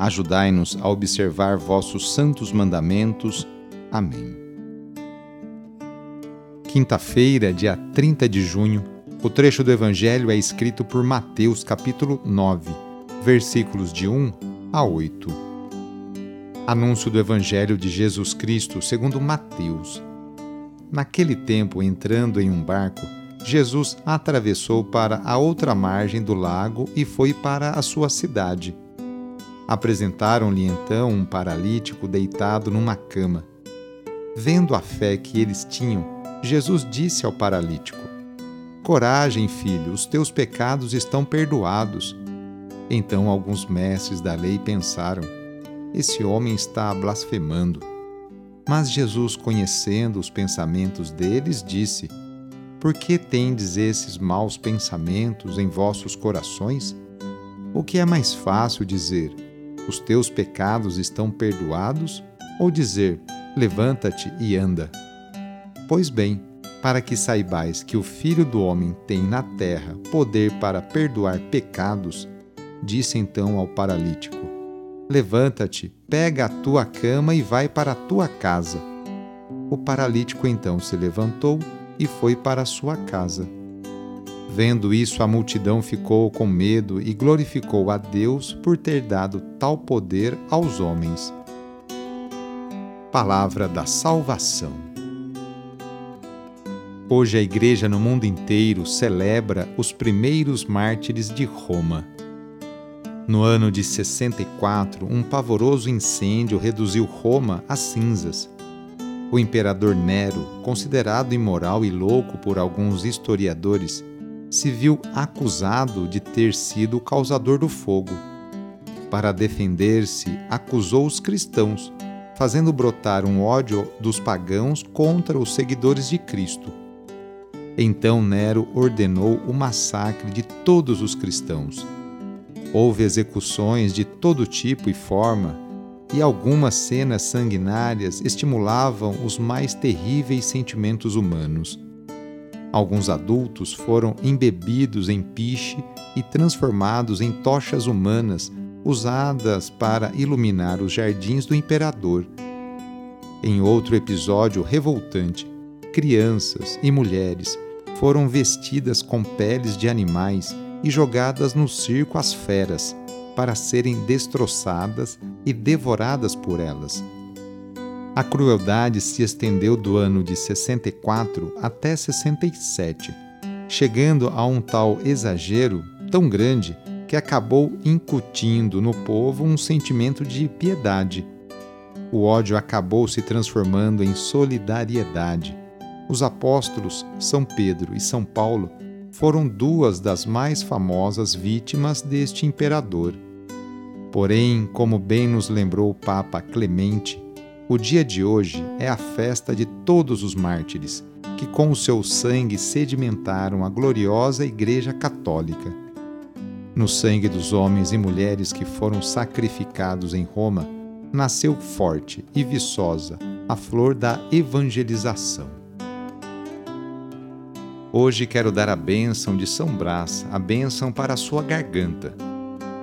Ajudai-nos a observar vossos santos mandamentos. Amém. Quinta-feira, dia 30 de junho, o trecho do Evangelho é escrito por Mateus, capítulo 9, versículos de 1 a 8. Anúncio do Evangelho de Jesus Cristo segundo Mateus. Naquele tempo, entrando em um barco, Jesus atravessou para a outra margem do lago e foi para a sua cidade Apresentaram-lhe então um paralítico deitado numa cama. Vendo a fé que eles tinham, Jesus disse ao paralítico: Coragem, filho, os teus pecados estão perdoados. Então alguns mestres da lei pensaram: Esse homem está blasfemando. Mas Jesus, conhecendo os pensamentos deles, disse: Por que tendes esses maus pensamentos em vossos corações? O que é mais fácil dizer: os teus pecados estão perdoados, ou dizer, levanta-te e anda. Pois bem, para que saibais que o Filho do Homem tem na terra poder para perdoar pecados, disse então ao paralítico: Levanta-te, pega a tua cama e vai para a tua casa. O paralítico então se levantou e foi para a sua casa. Vendo isso, a multidão ficou com medo e glorificou a Deus por ter dado tal poder aos homens. Palavra da Salvação. Hoje a Igreja no mundo inteiro celebra os primeiros mártires de Roma. No ano de 64, um pavoroso incêndio reduziu Roma a cinzas. O imperador Nero, considerado imoral e louco por alguns historiadores, se viu acusado de ter sido o causador do fogo. Para defender-se, acusou os cristãos, fazendo brotar um ódio dos pagãos contra os seguidores de Cristo. Então Nero ordenou o massacre de todos os cristãos. Houve execuções de todo tipo e forma, e algumas cenas sanguinárias estimulavam os mais terríveis sentimentos humanos. Alguns adultos foram embebidos em piche e transformados em tochas humanas usadas para iluminar os jardins do imperador. Em outro episódio revoltante, crianças e mulheres foram vestidas com peles de animais e jogadas no circo às feras, para serem destroçadas e devoradas por elas. A crueldade se estendeu do ano de 64 até 67, chegando a um tal exagero tão grande que acabou incutindo no povo um sentimento de piedade. O ódio acabou se transformando em solidariedade. Os apóstolos São Pedro e São Paulo foram duas das mais famosas vítimas deste imperador. Porém, como bem nos lembrou o Papa Clemente, o dia de hoje é a festa de todos os mártires, que com o seu sangue sedimentaram a gloriosa Igreja Católica. No sangue dos homens e mulheres que foram sacrificados em Roma, nasceu forte e viçosa a flor da evangelização. Hoje quero dar a bênção de São Brás, a bênção para a sua garganta.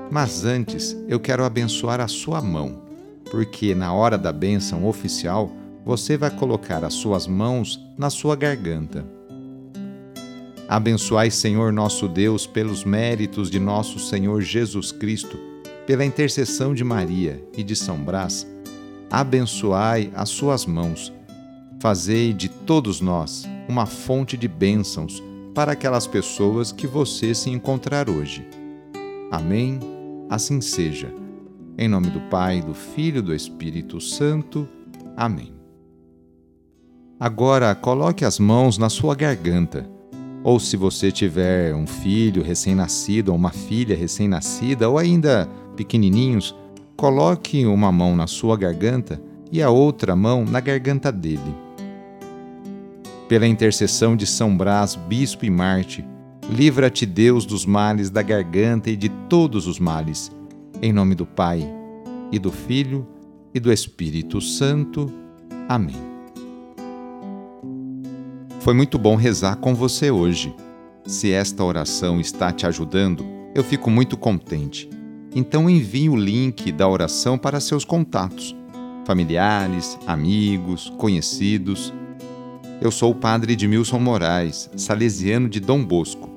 Mas antes eu quero abençoar a sua mão porque na hora da bênção oficial você vai colocar as suas mãos na sua garganta. Abençoai, Senhor nosso Deus, pelos méritos de nosso Senhor Jesus Cristo, pela intercessão de Maria e de São Brás, abençoai as suas mãos. Fazei de todos nós uma fonte de bênçãos para aquelas pessoas que você se encontrar hoje. Amém? Assim seja. Em nome do Pai, do Filho e do Espírito Santo. Amém. Agora coloque as mãos na sua garganta. Ou se você tiver um filho recém-nascido ou uma filha recém-nascida ou ainda pequenininhos, coloque uma mão na sua garganta e a outra mão na garganta dele. Pela intercessão de São Brás, bispo e Marte, livra-te Deus dos males da garganta e de todos os males. Em nome do Pai, e do Filho, e do Espírito Santo. Amém. Foi muito bom rezar com você hoje. Se esta oração está te ajudando, eu fico muito contente. Então envie o link da oração para seus contatos, familiares, amigos, conhecidos. Eu sou o padre Edmilson Moraes, salesiano de Dom Bosco,